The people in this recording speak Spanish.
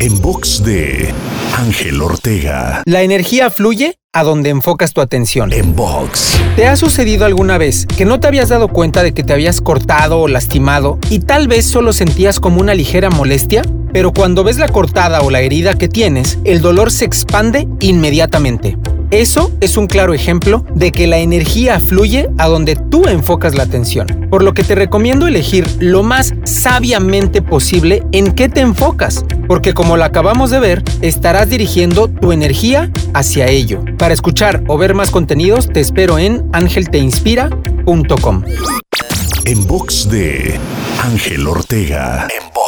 En box de Ángel Ortega. La energía fluye a donde enfocas tu atención. En box. ¿Te ha sucedido alguna vez que no te habías dado cuenta de que te habías cortado o lastimado y tal vez solo sentías como una ligera molestia? Pero cuando ves la cortada o la herida que tienes, el dolor se expande inmediatamente. Eso es un claro ejemplo de que la energía fluye a donde tú enfocas la atención, por lo que te recomiendo elegir lo más sabiamente posible en qué te enfocas, porque como lo acabamos de ver, estarás dirigiendo tu energía hacia ello. Para escuchar o ver más contenidos, te espero en angelteinspira.com. En box de Ángel Ortega. En.